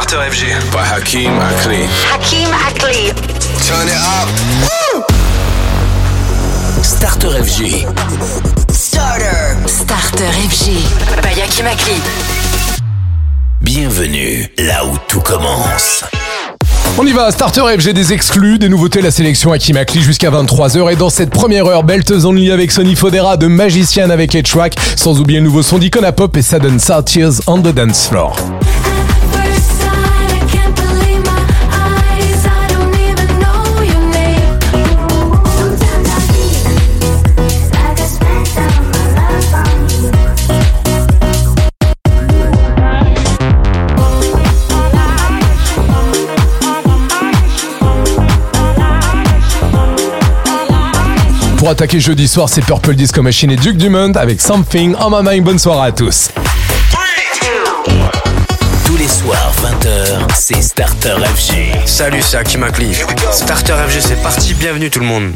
Starter FG. By Hakim Akli. Hakim Akli. Turn it up. Starter FG. Starter. Starter FG. By Hakim Akli. Bienvenue là où tout commence. On y va, Starter FG des exclus, des nouveautés, la sélection Akimakli jusqu'à 23h. Et dans cette première heure, Belt Only avec Sony Fodera, de Magician avec tracks, sans oublier le nouveau son d'Icona Pop et Sudden Tears on the Dance Floor. Pour attaquer jeudi soir, c'est Purple Disco Machine et Duke Dumont avec Something on My Mind. Bonne soirée à tous. Tous les soirs, 20h, c'est Starter FG. Salut, c'est Hakim Akli. Starter FG, c'est parti. Bienvenue tout le monde.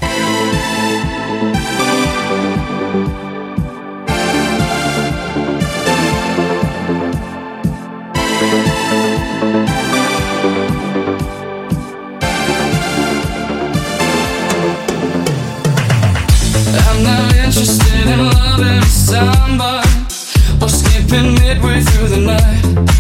Or skipping midway through the night.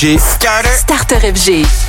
Starter FG.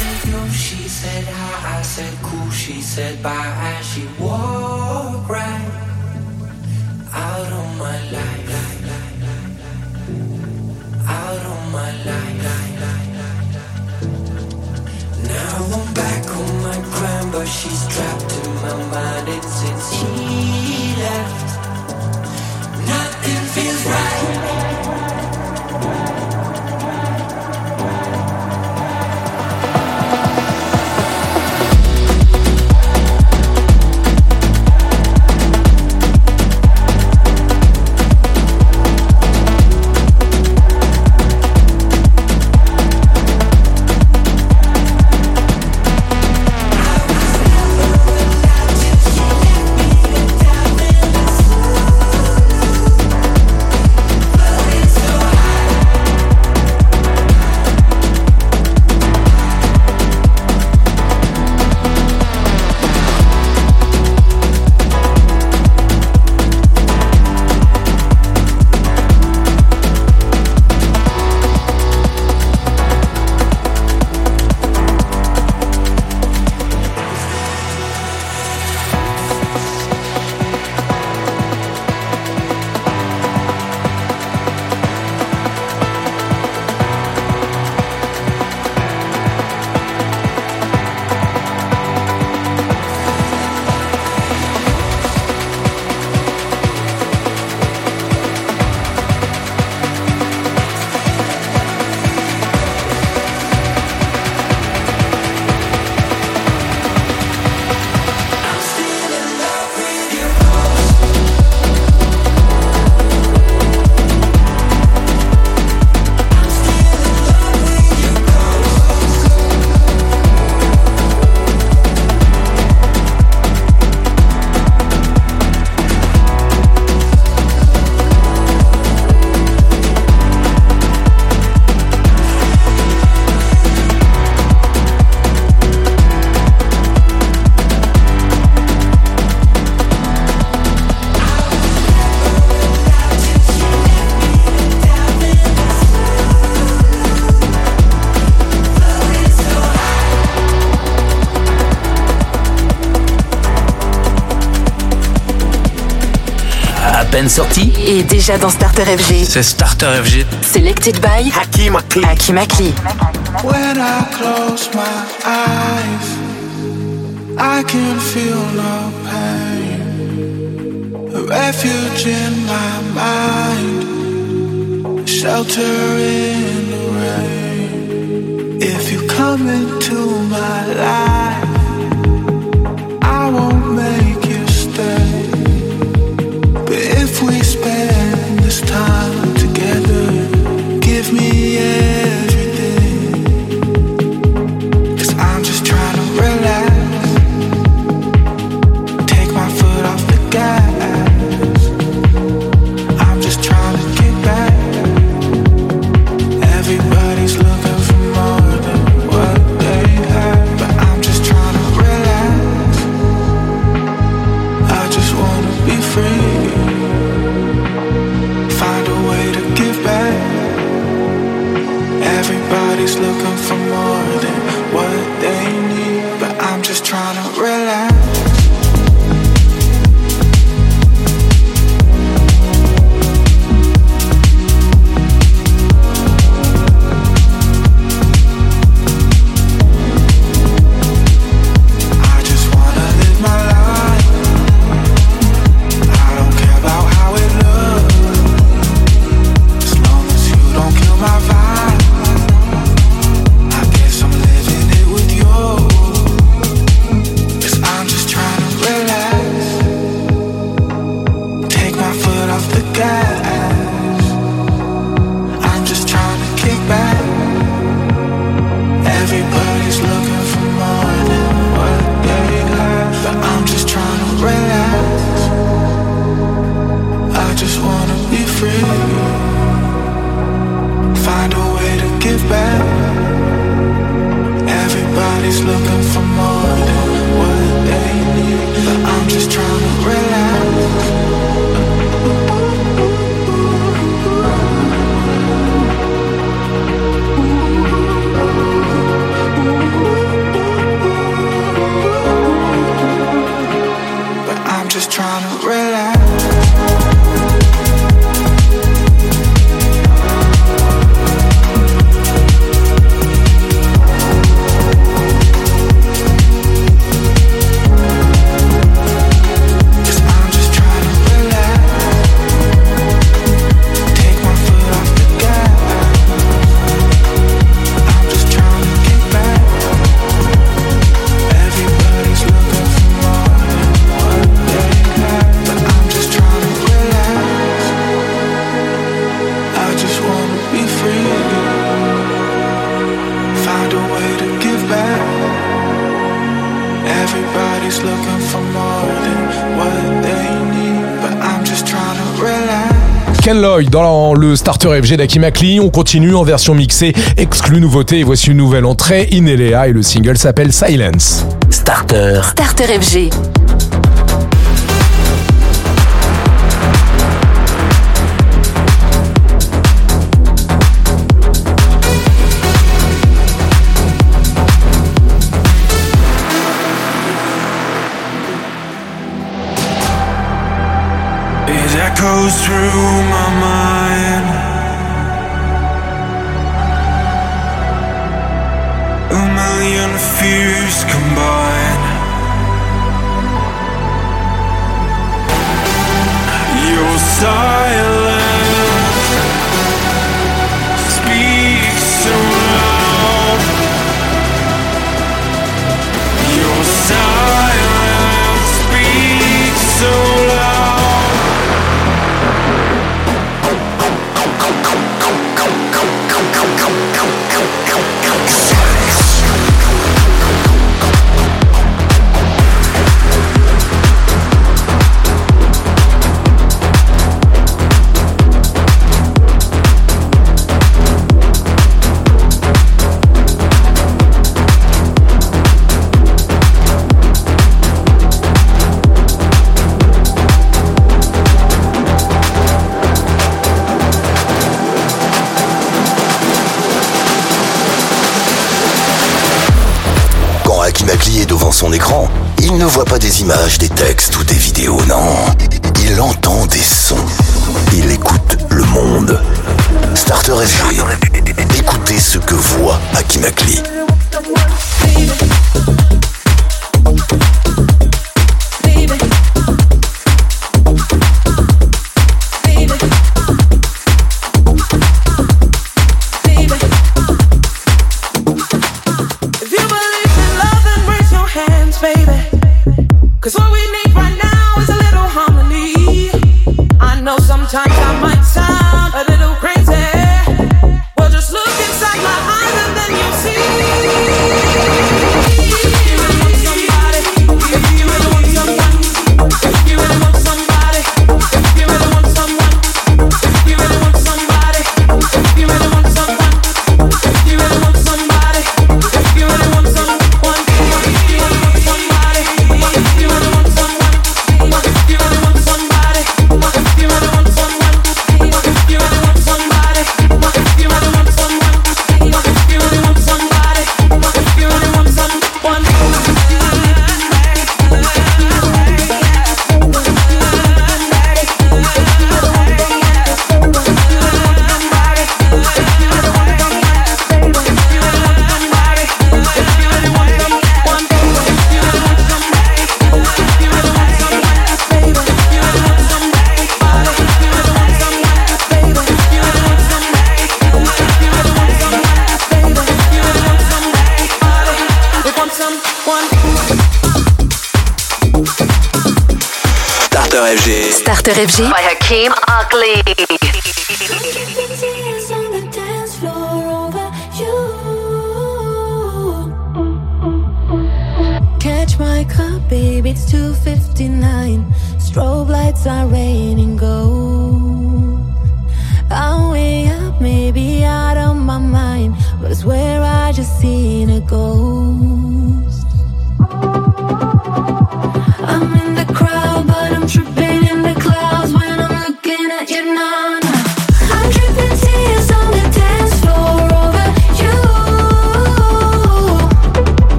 sortie Et déjà dans Starter FG. C'est Starter FG. Selected by Hakim Akli. Hakim Akli. When I close my eyes, I can feel no pain. A refuge in my mind, shelter in the rain. If you come into my life. Dans le starter FG d'Aki Makli. On continue en version mixée, exclue nouveauté. Et voici une nouvelle entrée, Ineléa, et le single s'appelle Silence. Starter. Starter FG.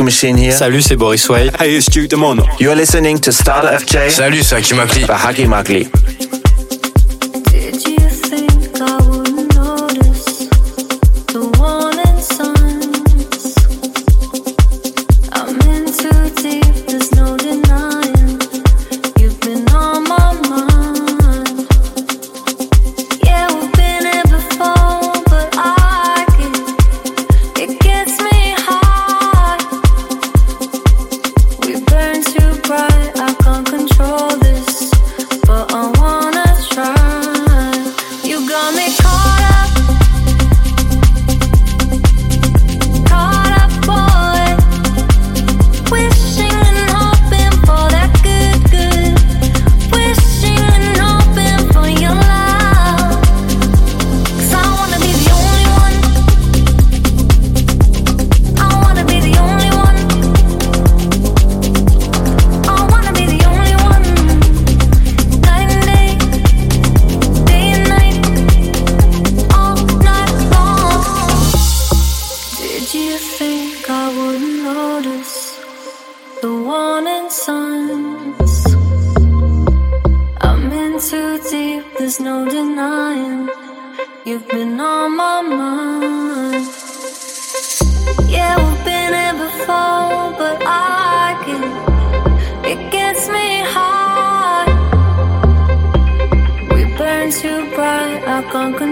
Machine here. Salut, c'est Boris Way. Hey, it's Duke Demono. You're listening to Starter FJ. Salut, c'est Akimakli. Par Hakimakli.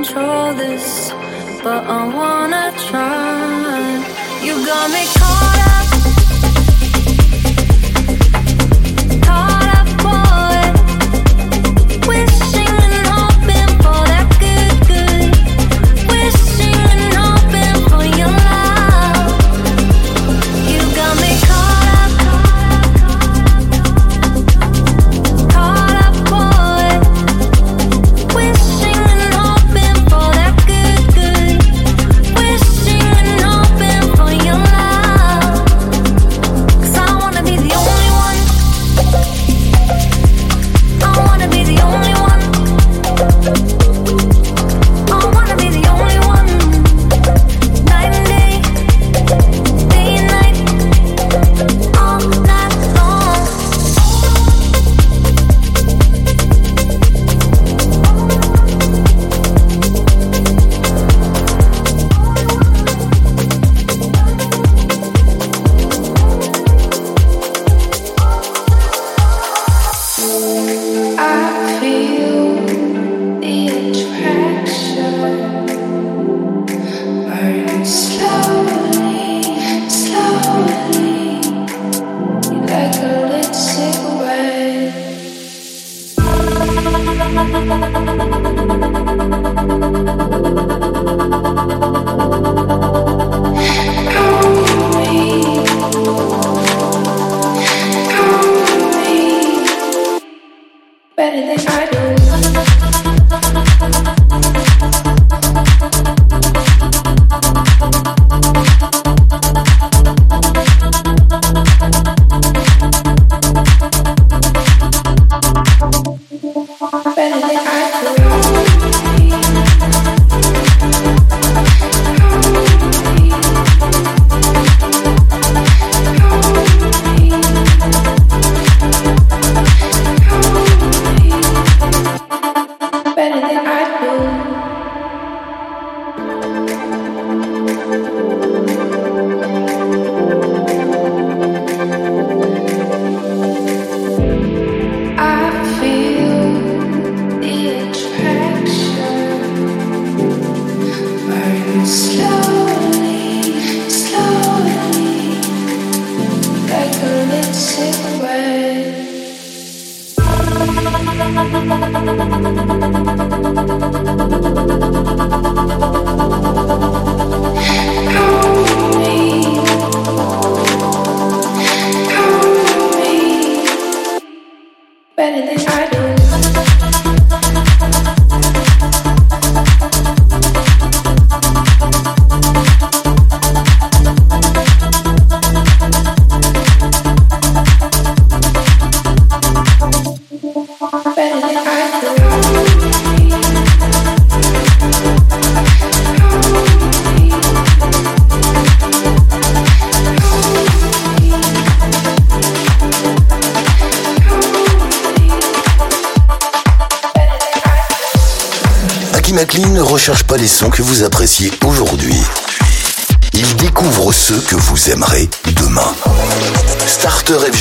control this, but I wanna try. You got me caught.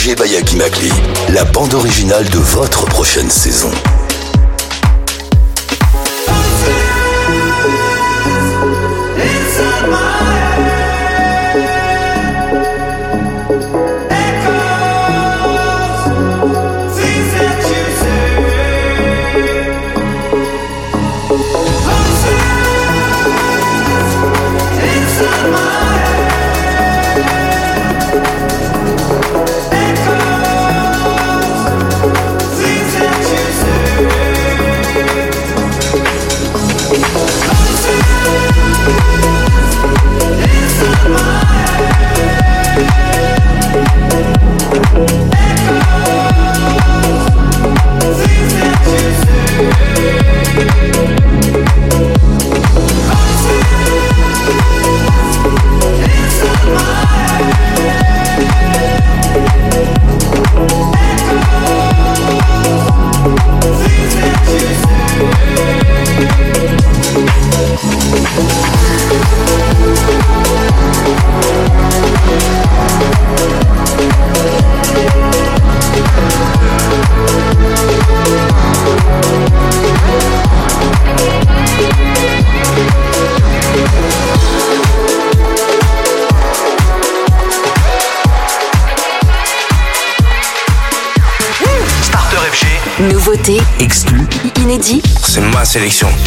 Starter FG by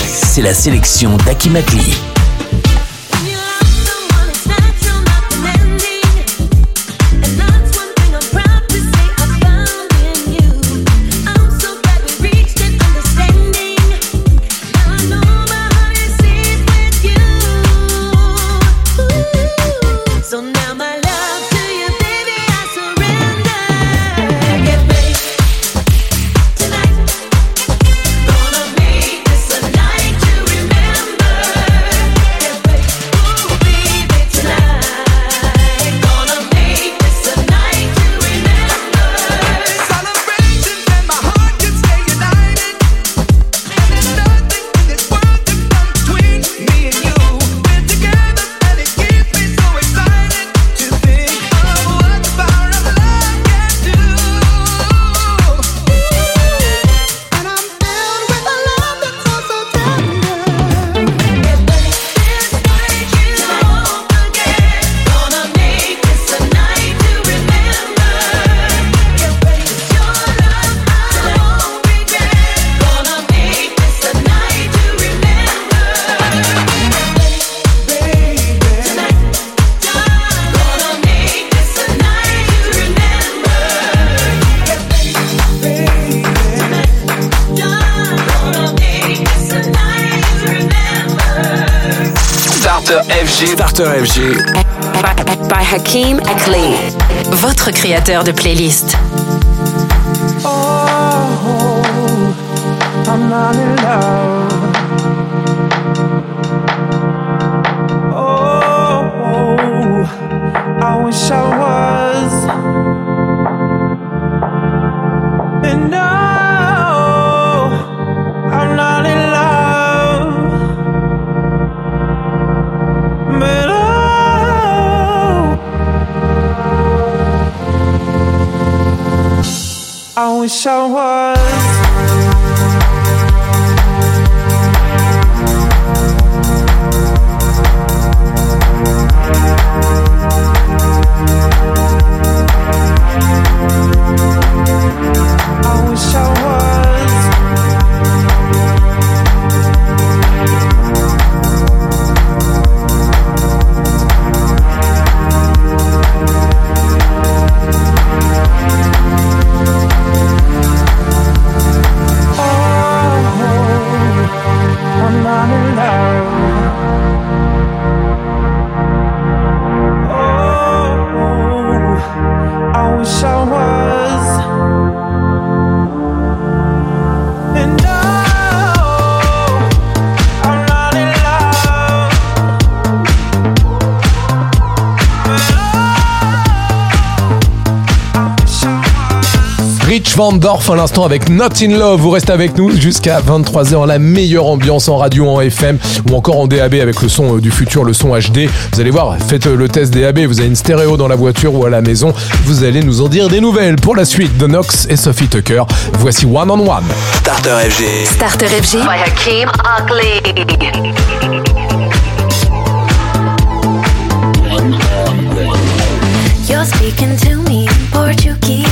c'est la sélection d'Aki Makli. de playlists. Rich Van Dorf à l'instant avec Not in Love. Vous restez avec nous jusqu'à 23h. La meilleure ambiance en radio, en FM ou encore en DAB avec le son euh, du futur, le son HD. Vous allez voir, faites euh, le test DAB. Vous avez une stéréo dans la voiture ou à la maison. Vous allez nous en dire des nouvelles. Pour la suite de Nox et Sophie Tucker, voici One on One. Starter FG. Starter FG. By You're.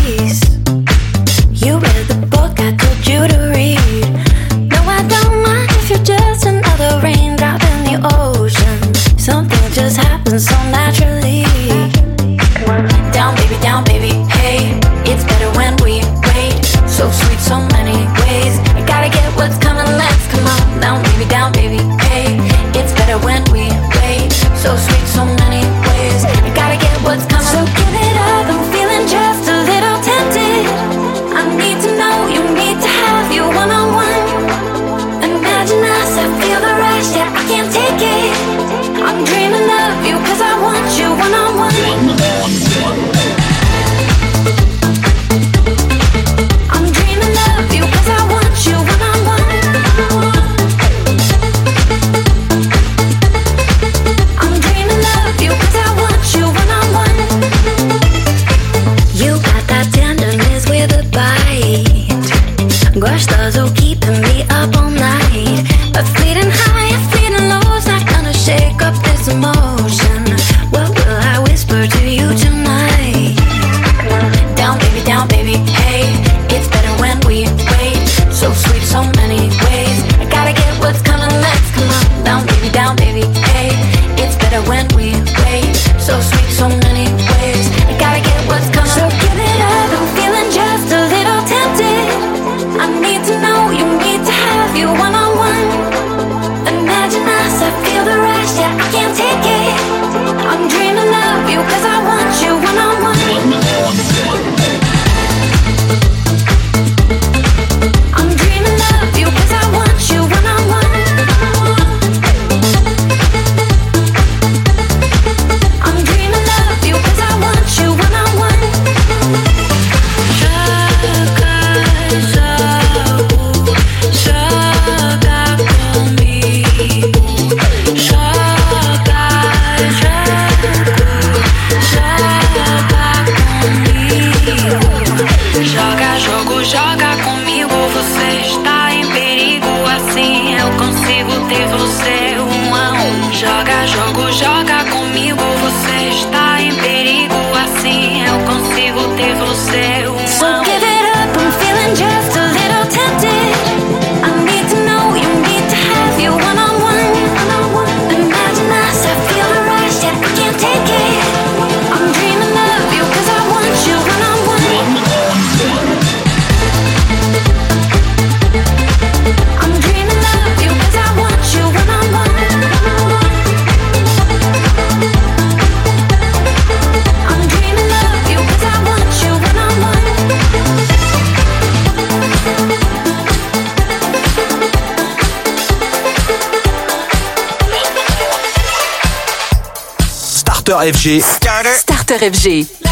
FG. Starter. Starter FG.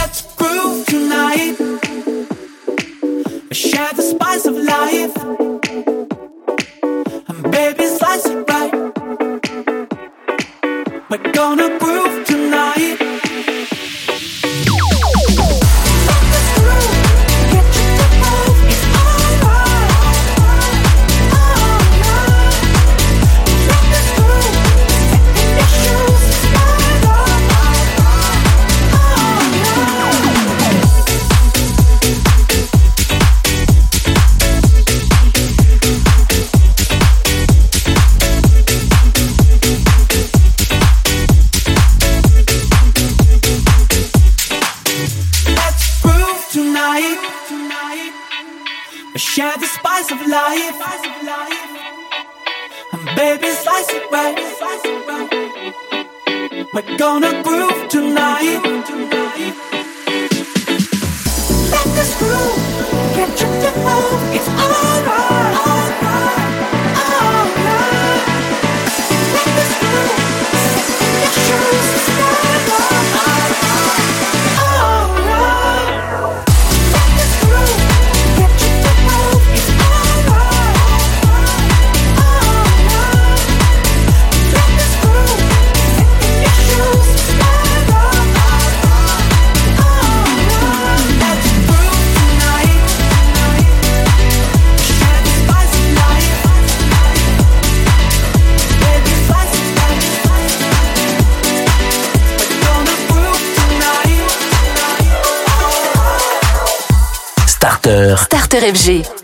We're gonna groove tonight. Let this groove get you down. It's all. starter. FG.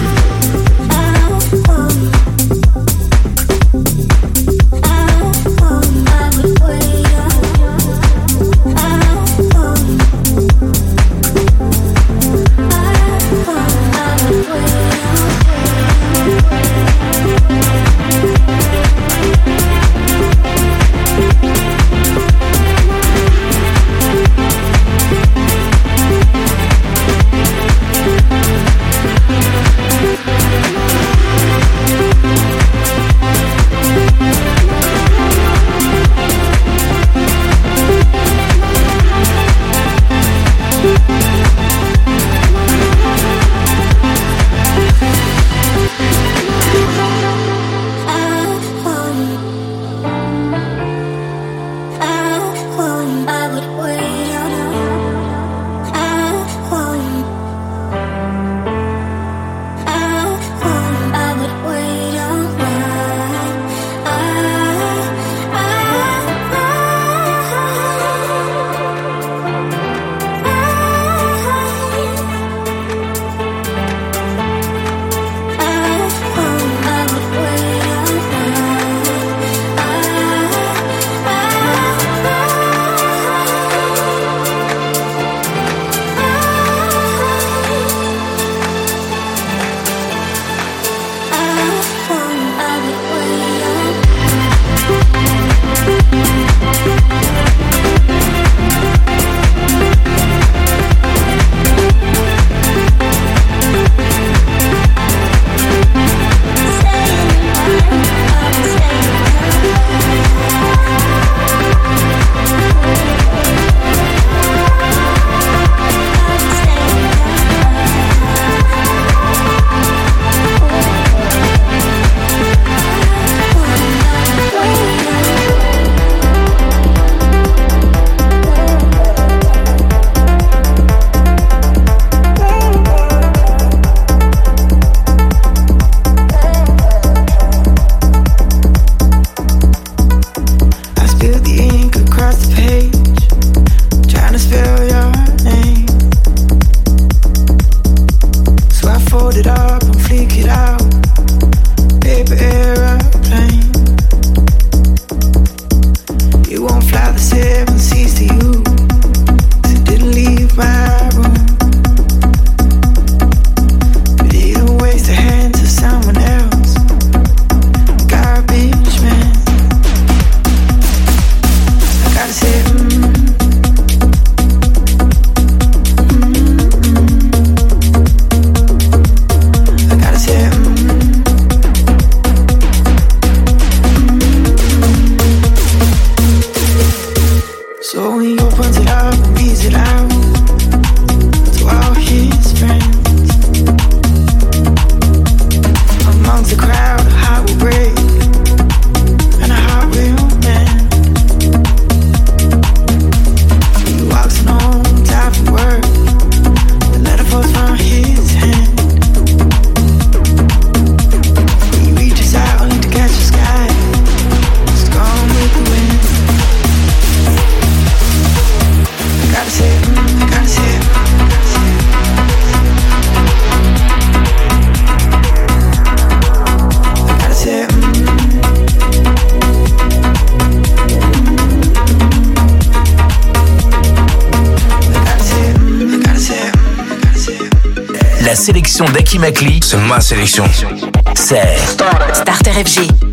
c'est ma sélection. C'est Starter FG.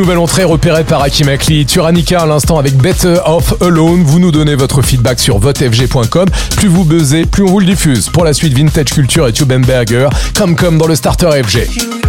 nouvelle entrée repérée par Hakim Akli. Turanica à l'instant avec Better Off Alone. Vous nous donnez votre feedback sur votefg.com. Plus vous buzzez, plus on vous le diffuse. Pour la suite, Vintage Culture et Tubenberger. Comme comme dans le Starter FG.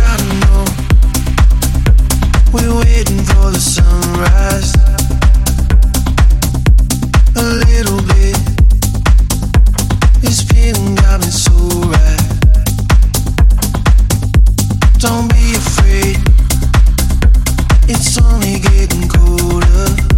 It's only getting colder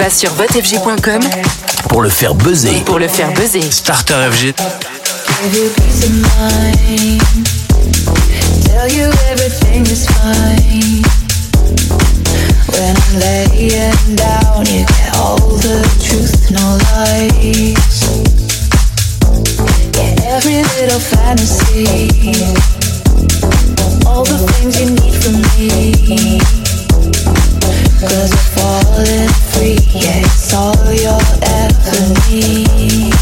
Va sur votefg.com pour le faire buzzer. Pour le faire buzzer. Starter FG. When I'm laying down, you get all the truth, no lies. Get every little fantasy, all the things you need from me. Cause we're falling free, yeah, it's all you'll ever need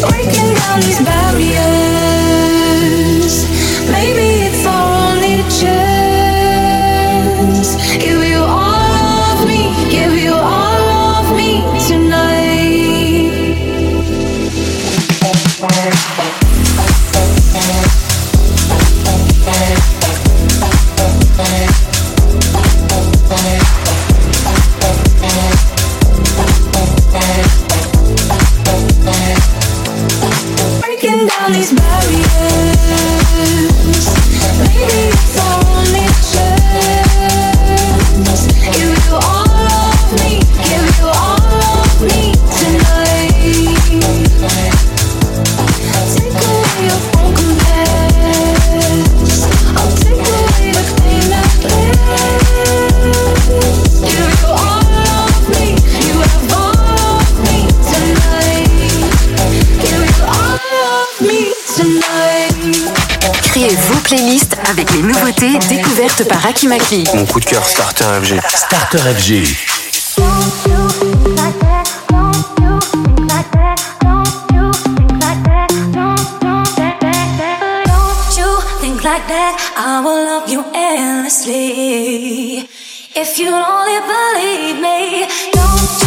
Breaking down these barriers. Créez vos playlists avec les nouveautés découvertes par Akimaki. Mon coup de cœur Starter FG. Starter FG. I will love you endlessly. If you only believe me, don't. you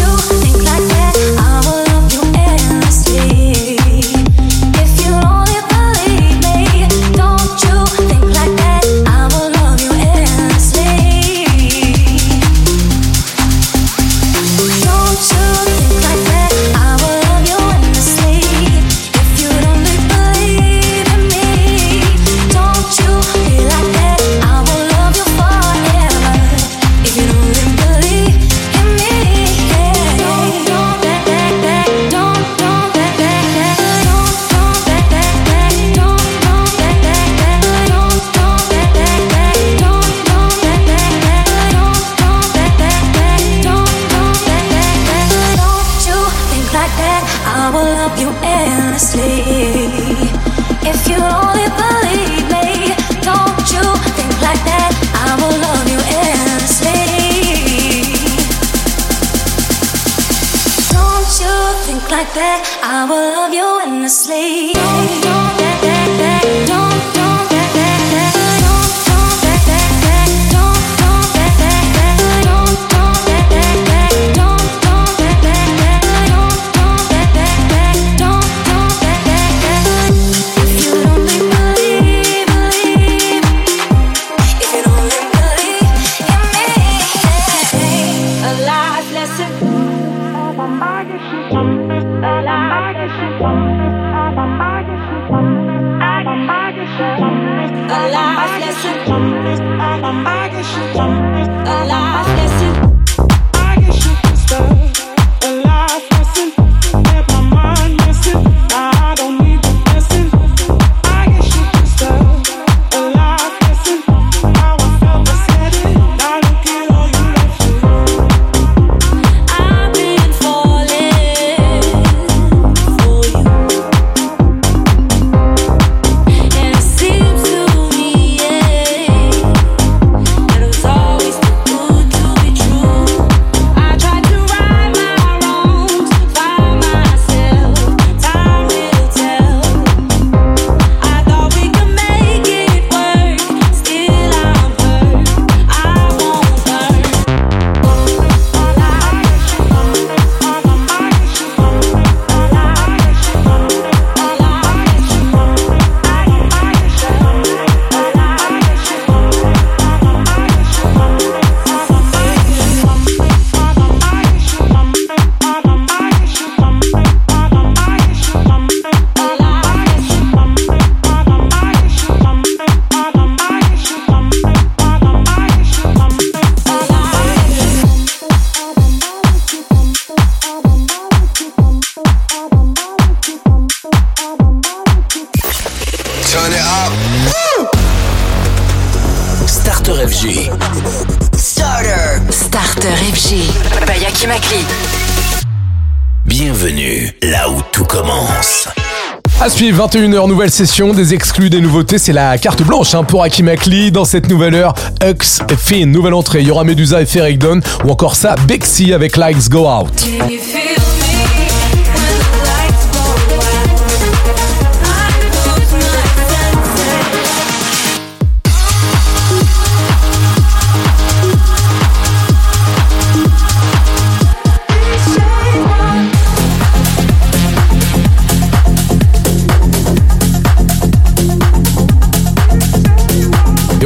21h, nouvelle session, des exclus, des nouveautés, c'est la carte blanche hein, pour Hakim Akli. Dans cette nouvelle heure, Hux et Finn, nouvelle entrée, il y aura Medusa et Ferric Dawn, ou encore ça, Bexy avec Lights Go Out.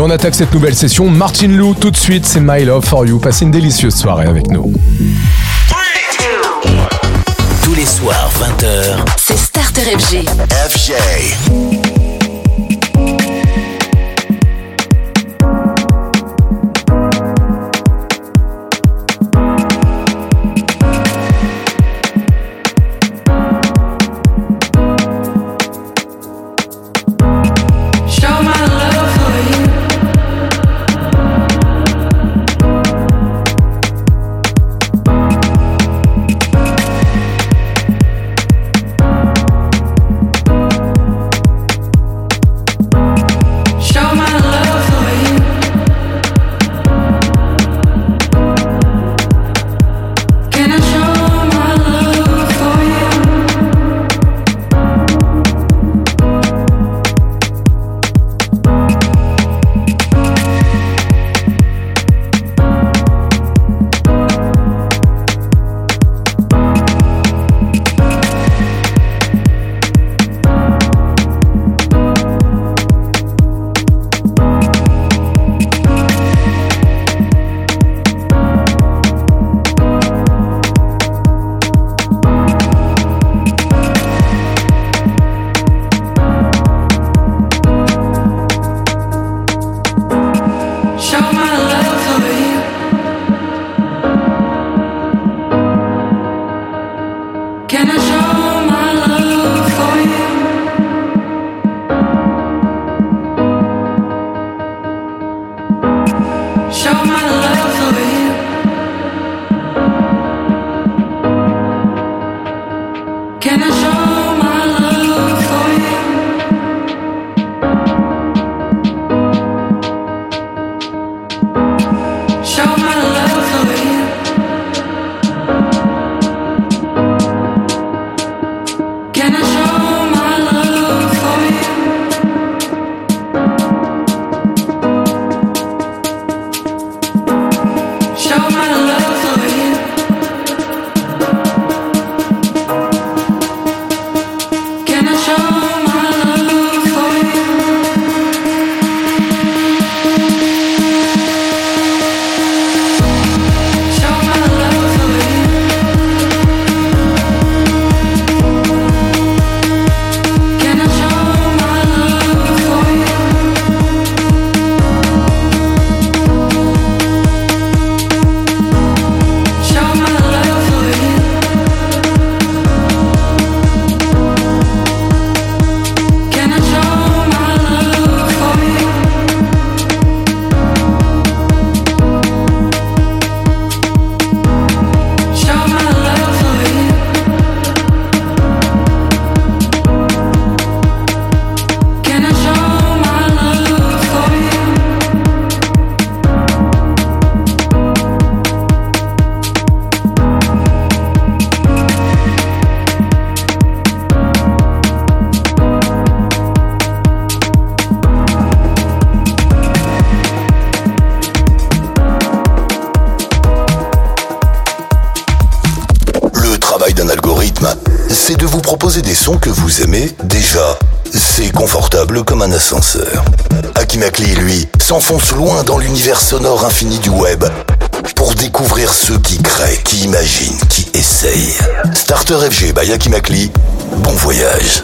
On attaque cette nouvelle session, Martin Lou, tout de suite, c'est My Love for You. Passez une délicieuse soirée avec nous. Tous les soirs, 20h, C'est Starter FG. FJ. Loin dans l'univers sonore infini du web pour découvrir ceux qui créent, qui imaginent, qui essayent. Starter FG by bon voyage.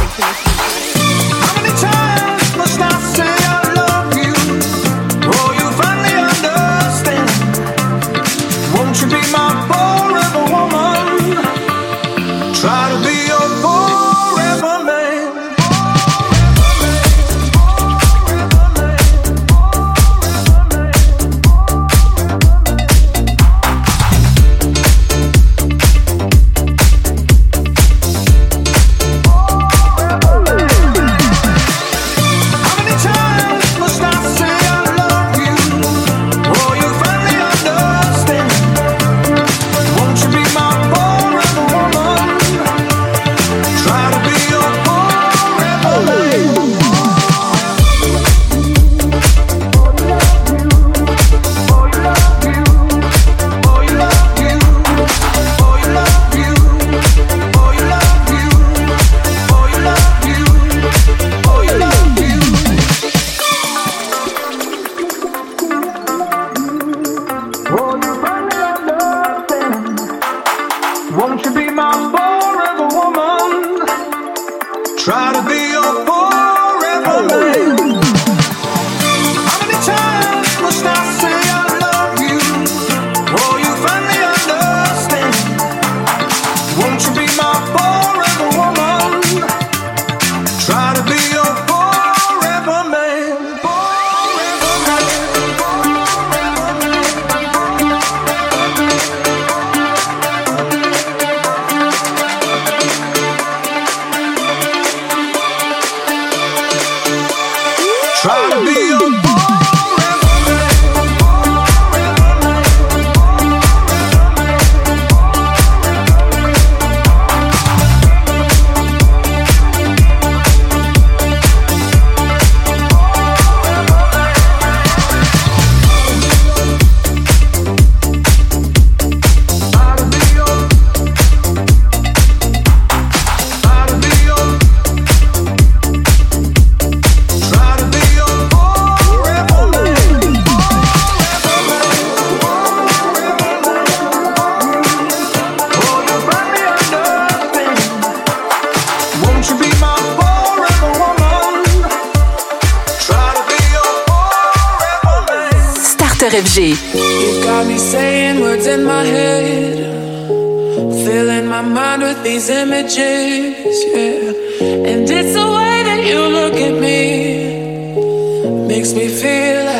FG. You got me saying words in my head, filling my mind with these images, yeah. And it's the way that you look at me, makes me feel.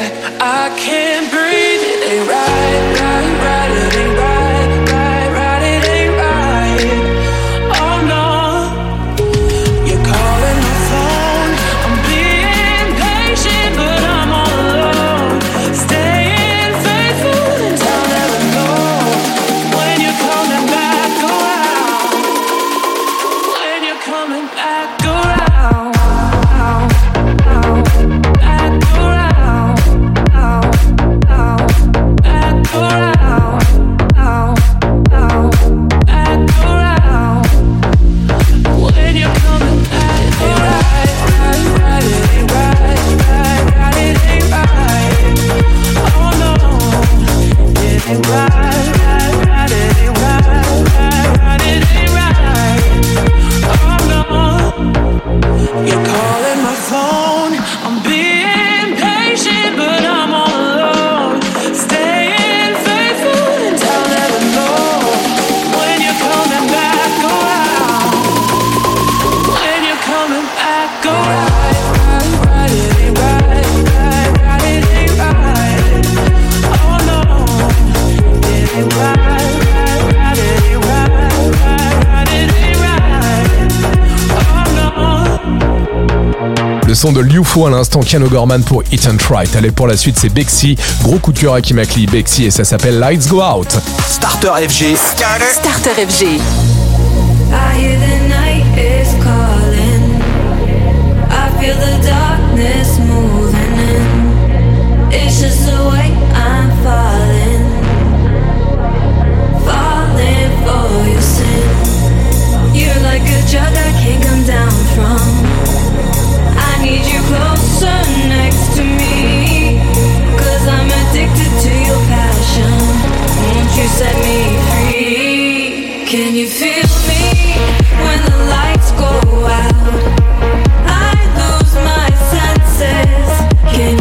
son de Liu Fo à l'instant, Ken O'Gorman pour Hit and Right. Allez, pour la suite, c'est Bexy. Gros coup de cœur à Kimakli, Bexy, et ça s'appelle Lights Go Out. Starter FG. Starter, Starter FG. I hear the night is calling. I feel the darkness moving in. It's just the way I'm falling. Falling for you. set me free. Can you feel me when the lights go out? I lose my senses. Can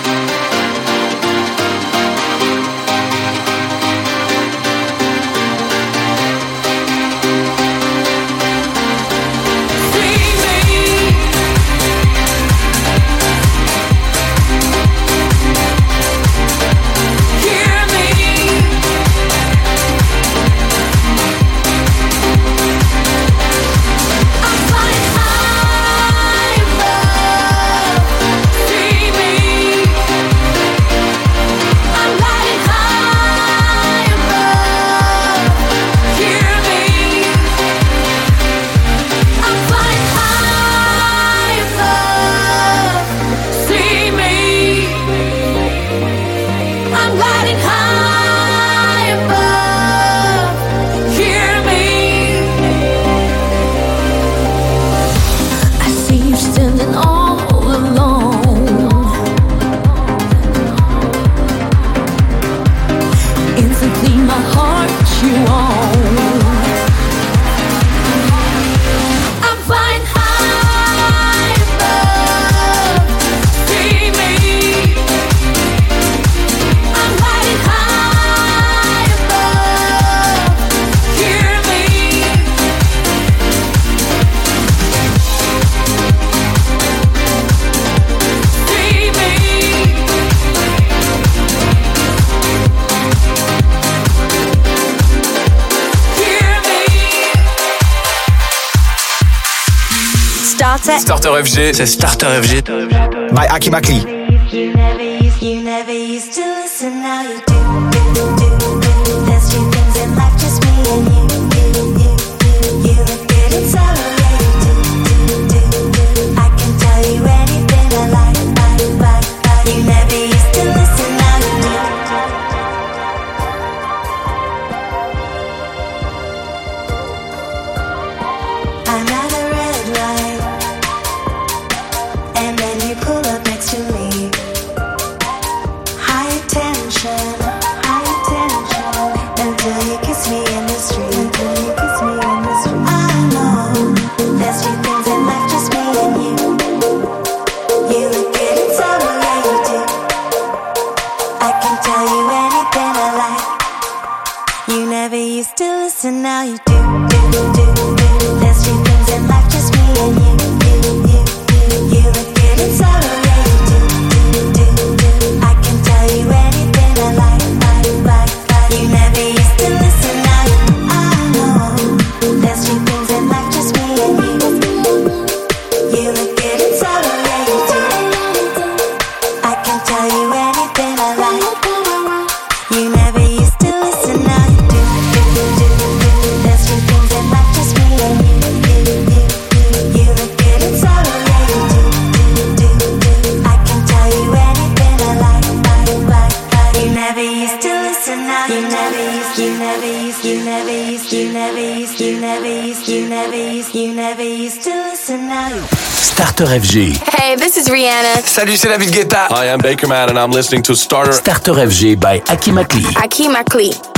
FG. C'est Starter FG. By Akimakli. Salut, c'est David Guetta. Hi, I'm Baker Man and I'm listening to Starter Starter FG by Aki Makli. Aki Makli.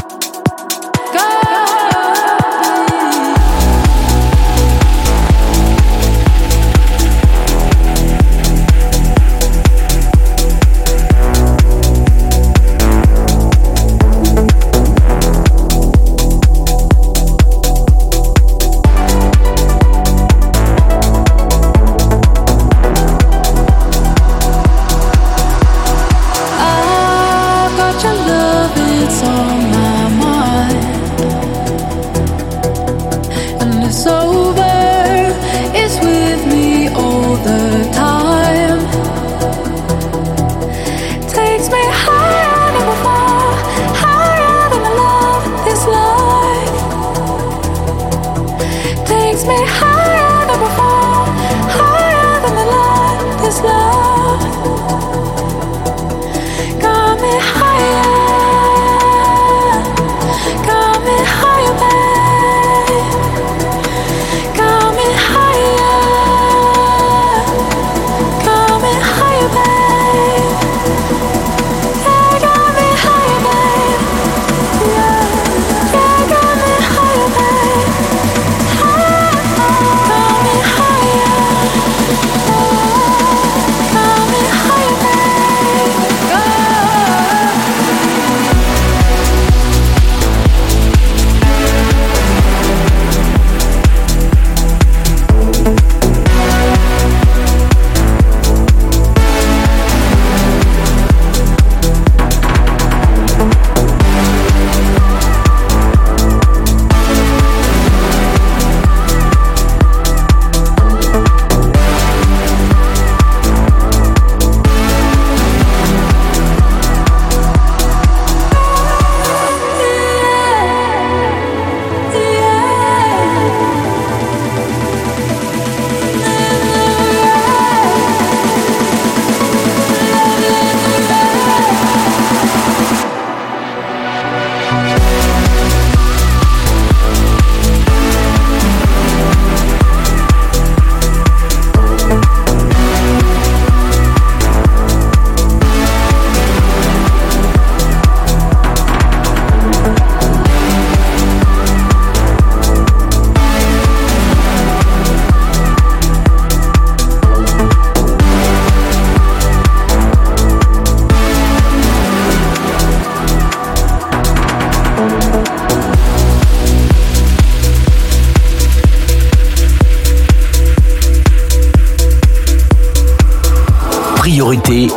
priorité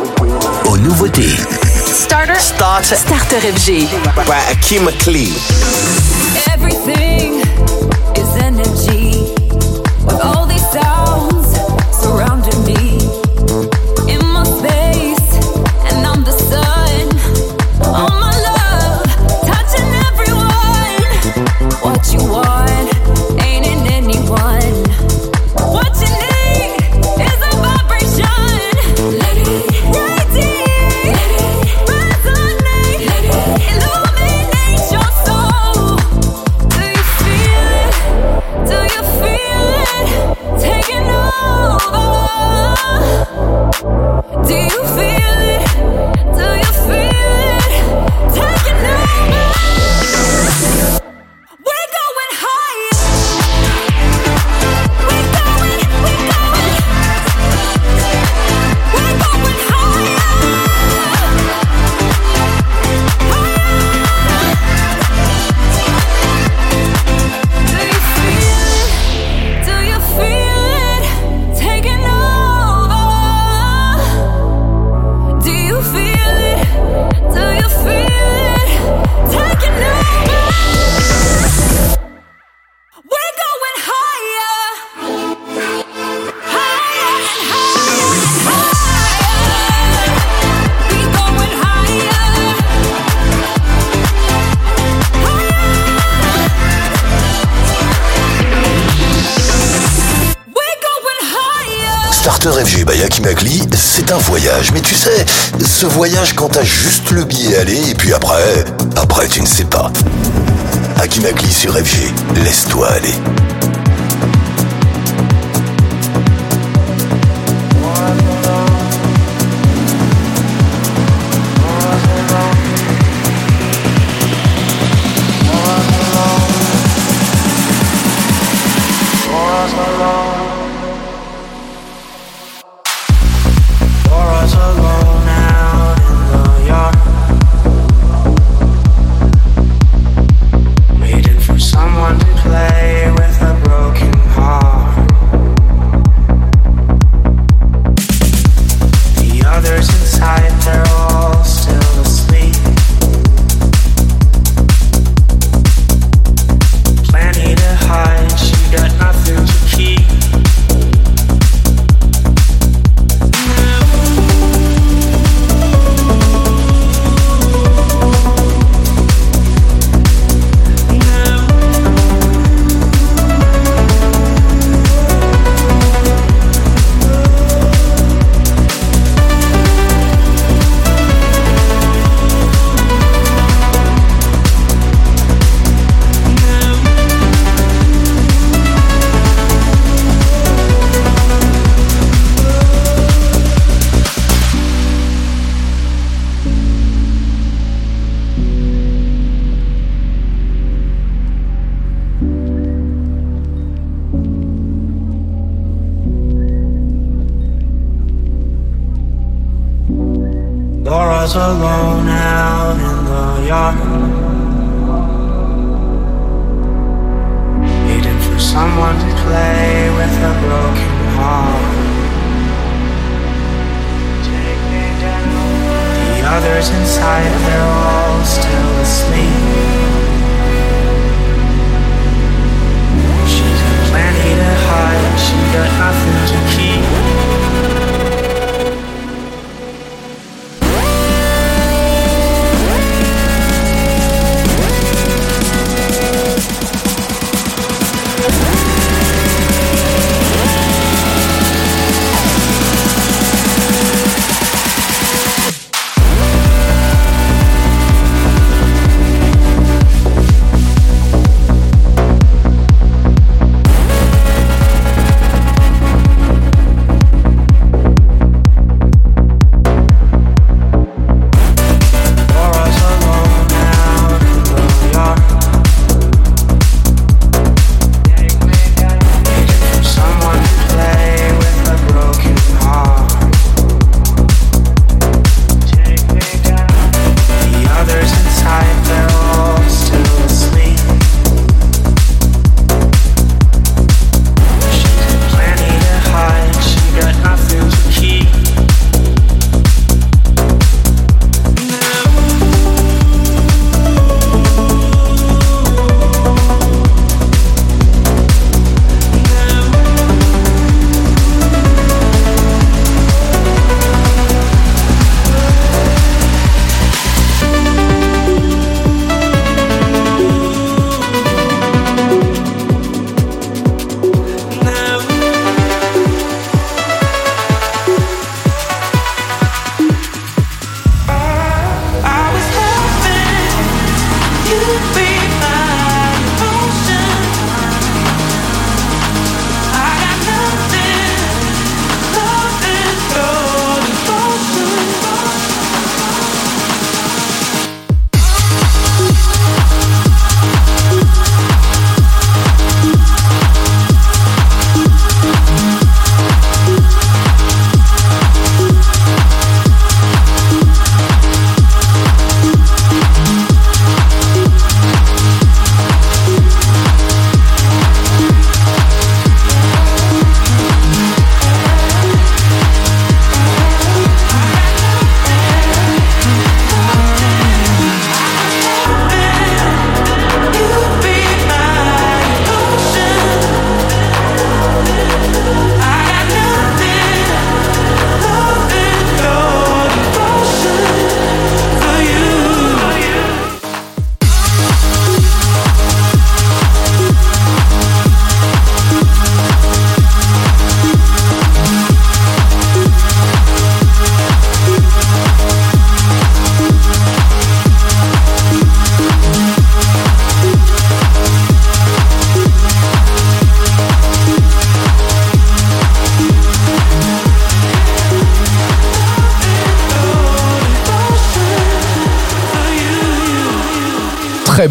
aux nouveautés. Starter. Starter. Starter FG. By Akim McLean. Ce voyage quand t'as juste le billet aller et puis après, après tu ne sais pas. Akinakli sur FG, laisse-toi aller. colors inside.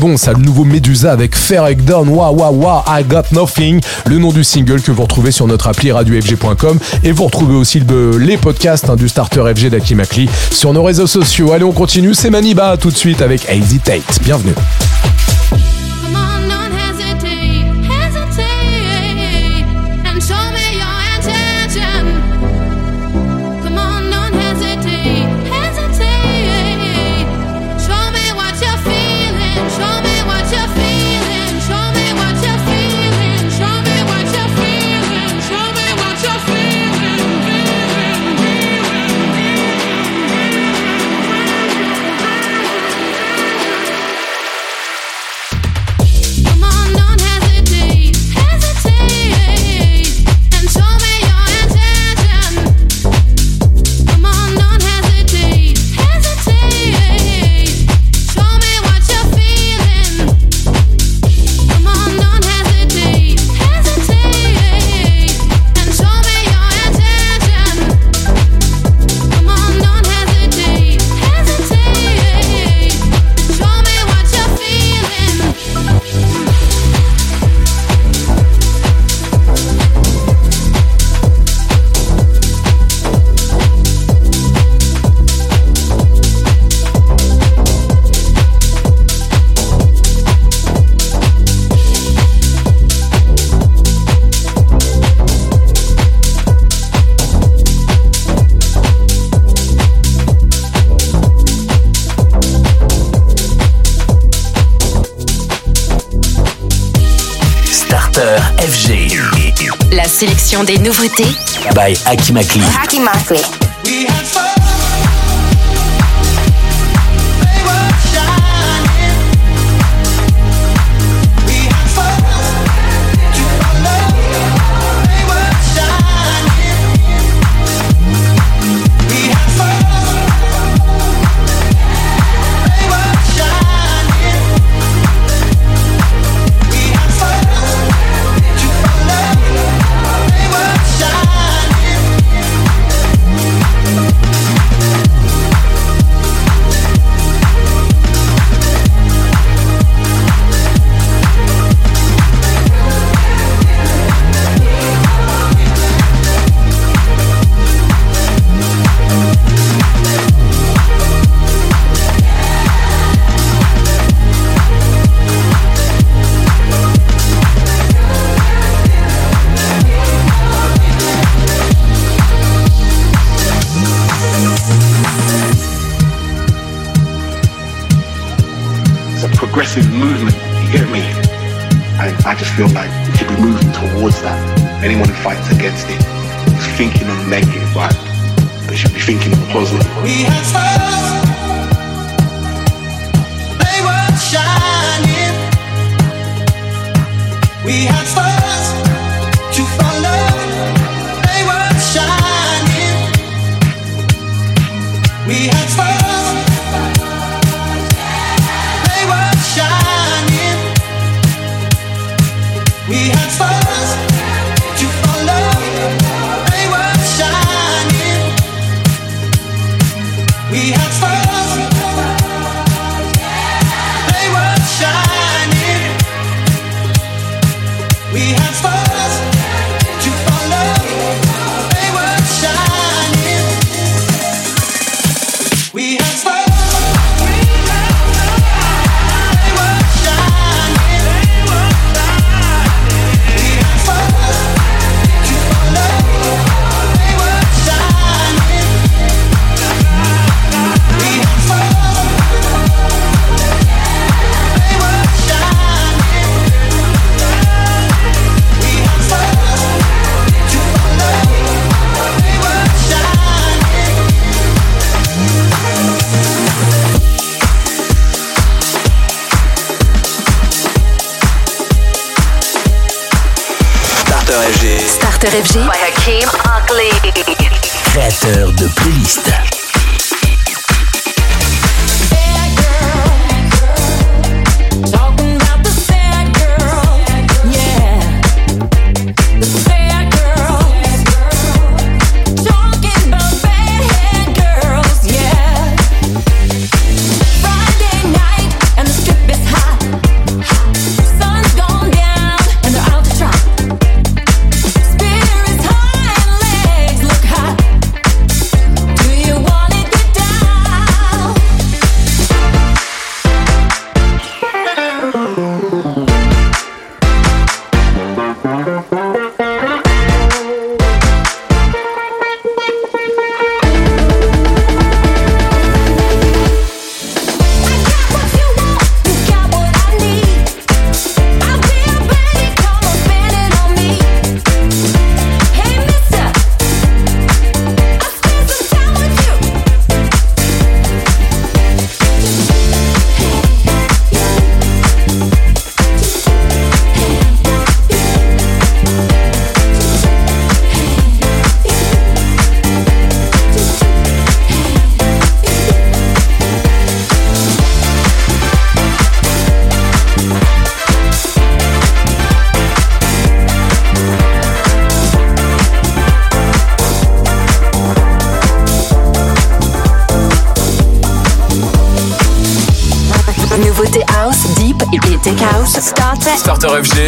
bon ça, le nouveau Medusa avec Fair Down, Wah Wah Wah, I Got Nothing, le nom du single que vous retrouvez sur notre appli radiofg.com et vous retrouvez aussi les podcasts hein, du starter FG d'Akimakli sur nos réseaux sociaux. Allez, on continue, c'est Maniba tout de suite avec Hazy Tate. Bienvenue. des nouveautés by Akimakli. Akimakli.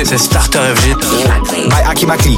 C'est Starter FG. By Akimakli.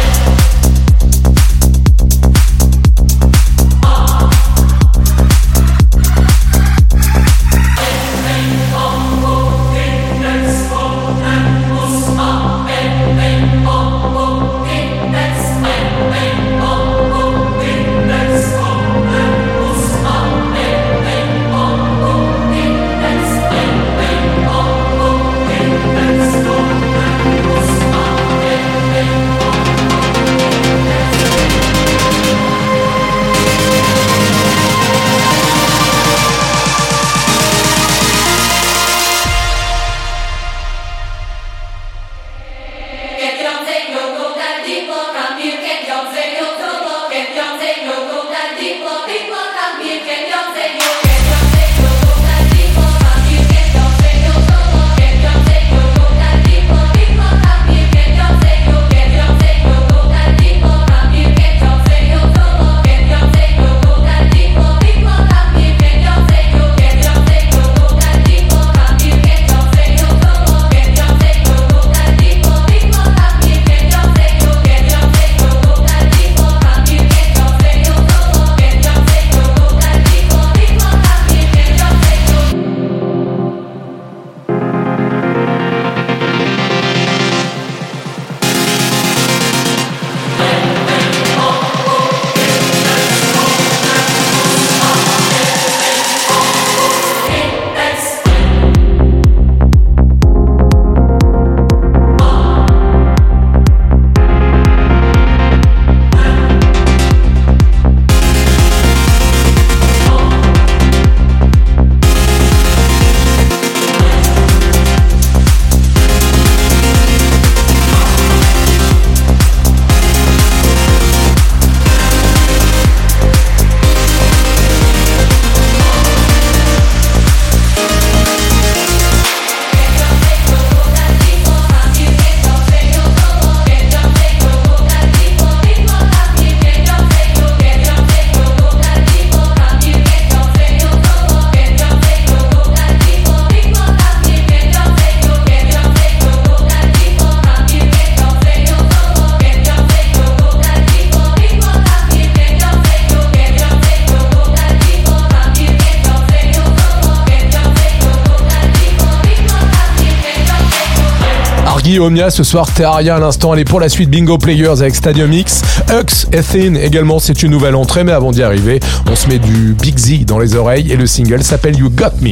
Ce soir, Terraria à l'instant, est pour la suite Bingo Players avec Stadium X. Hux, Ethine également, c'est une nouvelle entrée, mais avant d'y arriver, on se met du Big Z dans les oreilles et le single s'appelle You Got Me.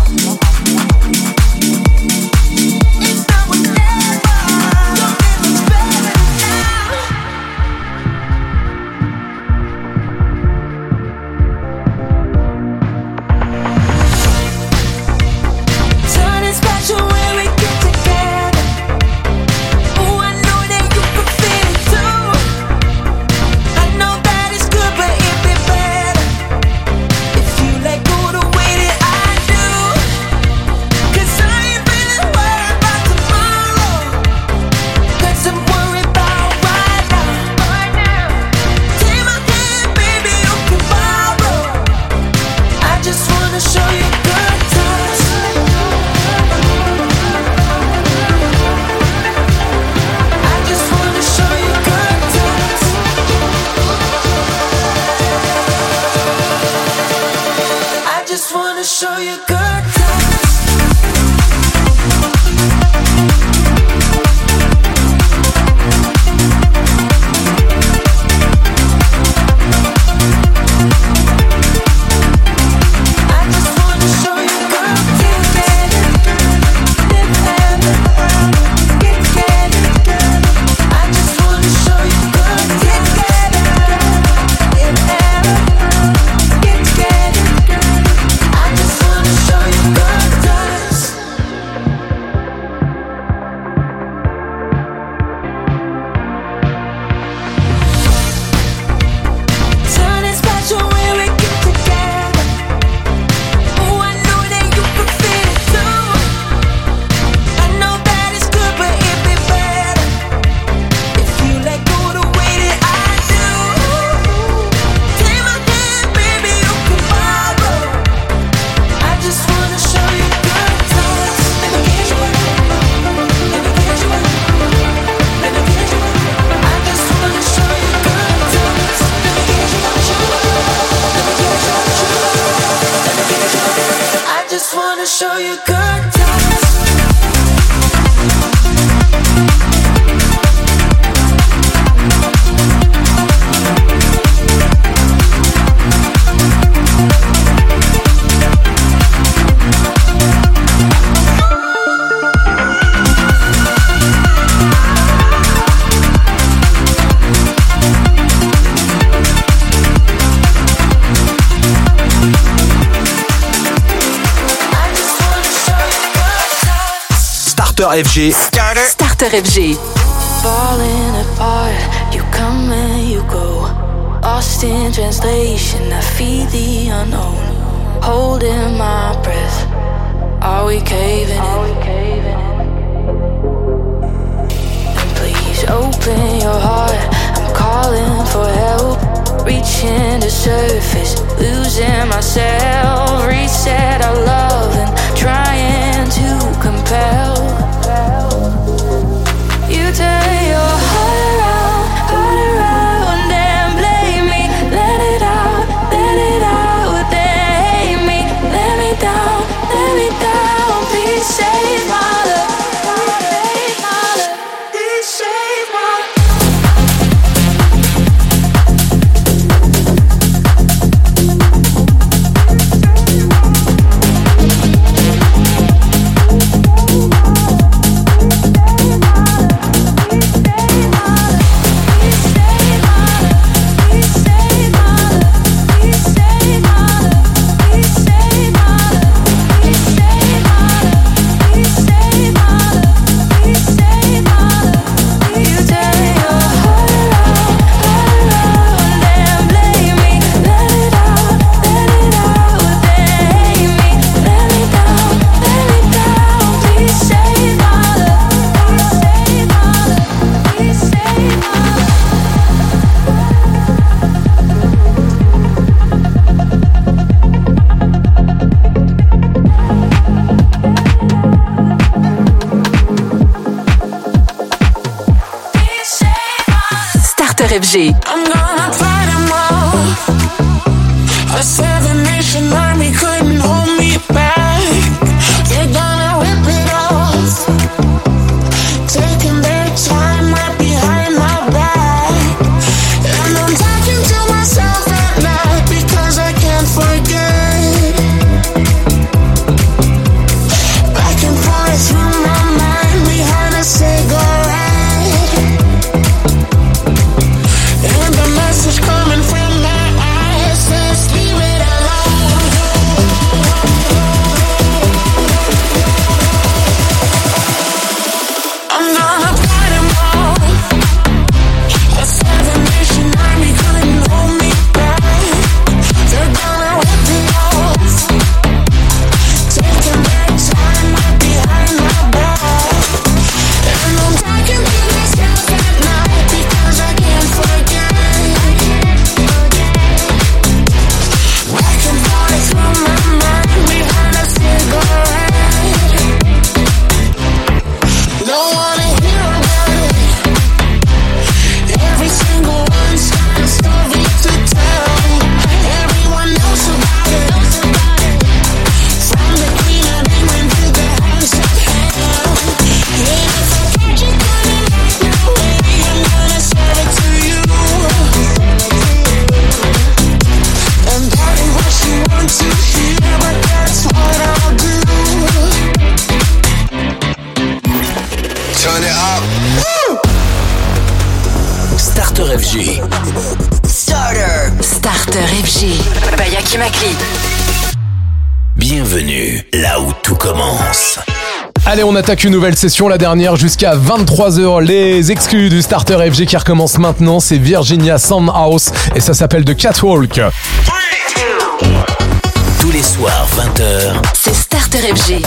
FG. Starter. Starter FG. Falling apart, you come and you go. Lost in translation, I feel the unknown. Holding my breath, are we caving in? Are we caving in? And please open your heart, I'm calling for help. Reaching the surface, losing myself. Energy. attaque une nouvelle session, la dernière jusqu'à 23h. Les exclus du starter FG qui recommence maintenant, c'est Virginia Soundhouse et ça s'appelle The Catwalk. Tous les soirs, 20h, c'est Starter FG.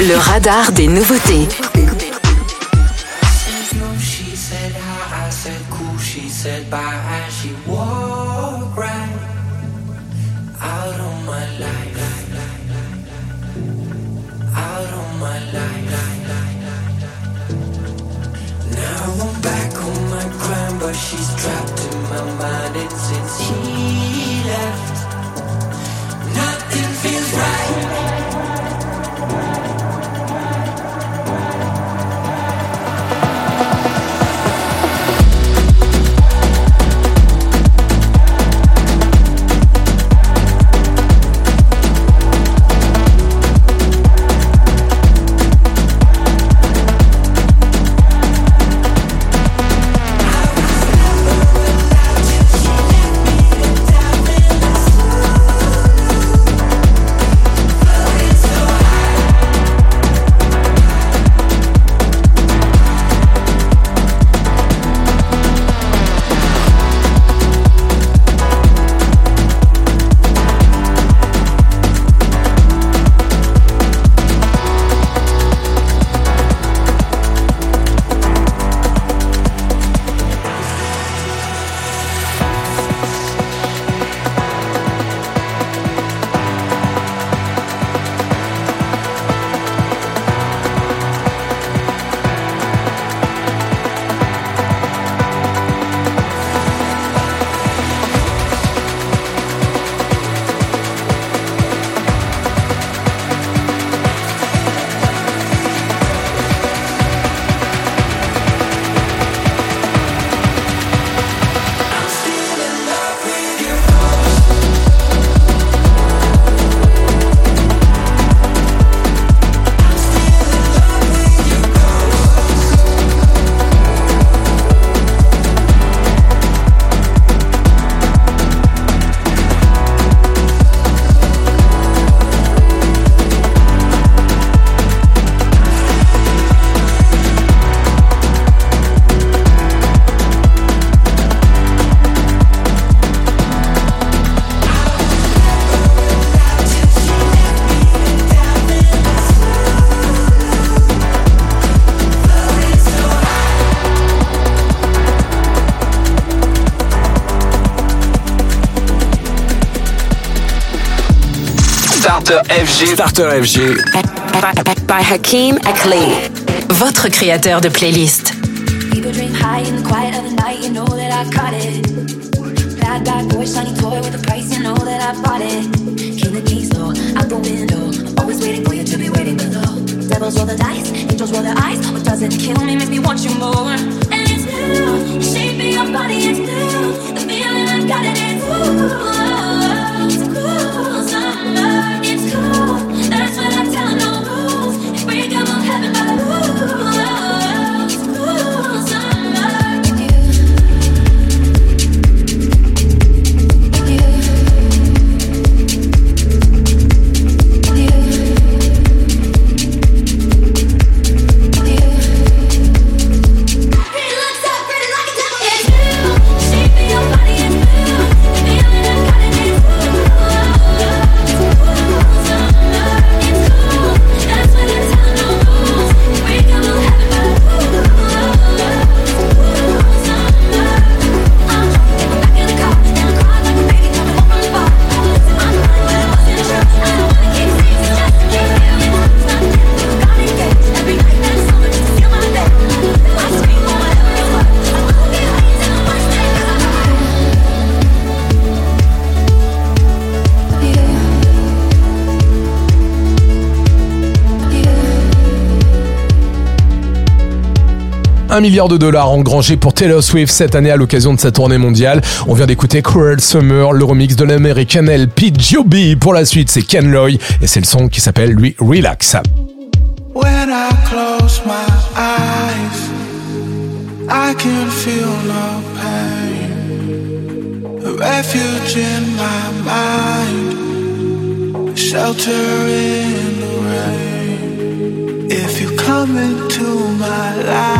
Le radar des nouveautés. Starter FG. Starter FG. By Hakim Akli. Votre créateur de playlist. Un milliard de dollars engrangés pour Taylor Swift cette année à l'occasion de sa tournée mondiale. On vient d'écouter Cruel Summer, le remix de l'américaine LP Joby. Pour la suite, c'est Ken Loy et c'est le son qui s'appelle lui Relax. When I close my eyes, I can feel no pain. Refuge in my mind, shelter in the rain. If you come into my life.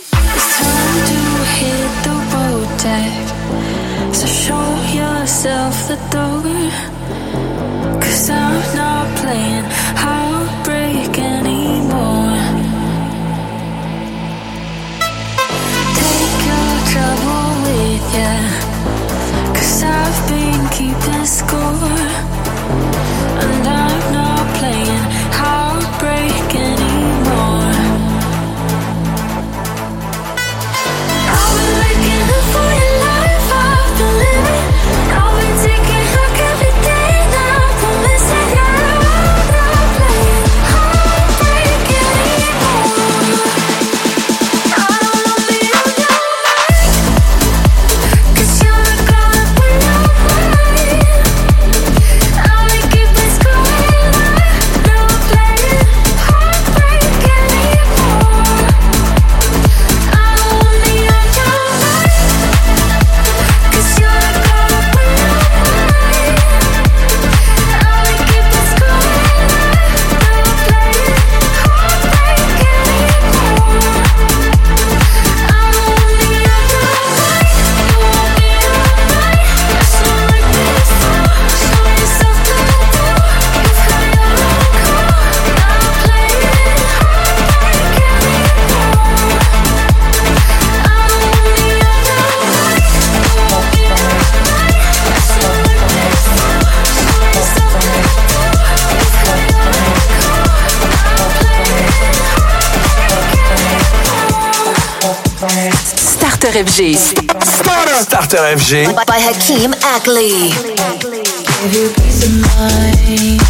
FG. Starter. Starter FG. By, by Hakeem Ackley. Give you peace of mind.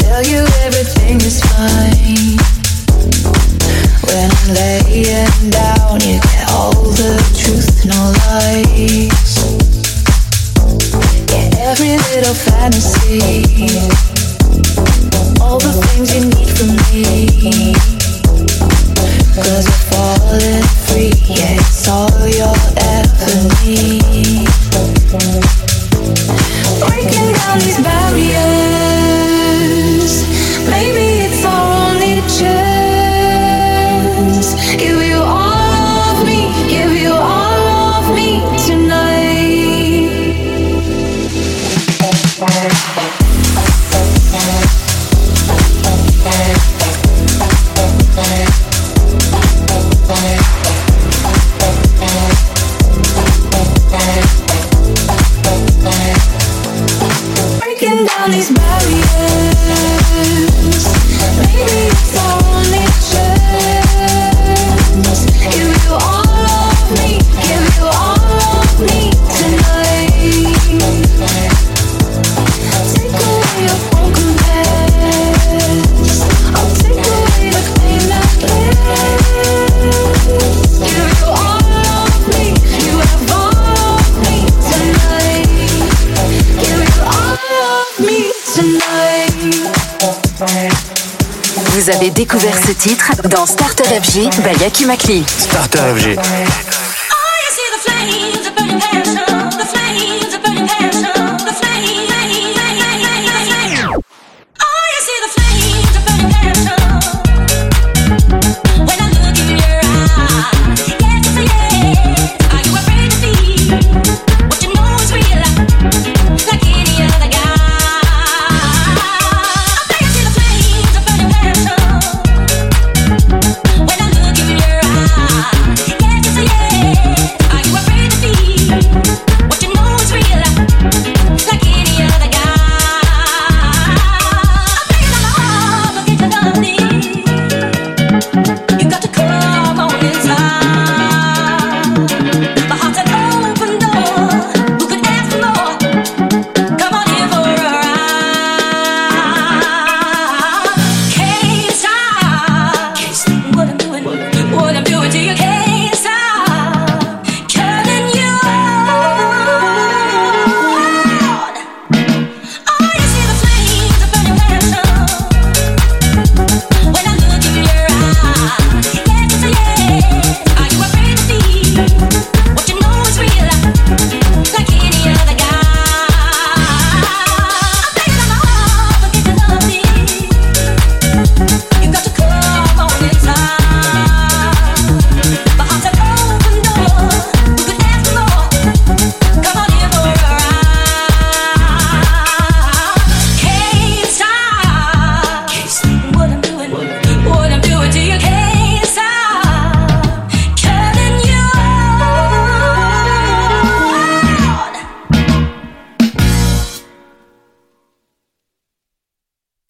Tell you everything is fine. When I'm laying down, you get all the truth, no lies. Every little fantasy. découvert ce titre dans Starter FG by Yaki Makli. Starter FG.